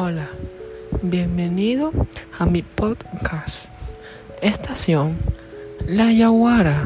Hola, bienvenido a mi podcast. Estación La Yaguara.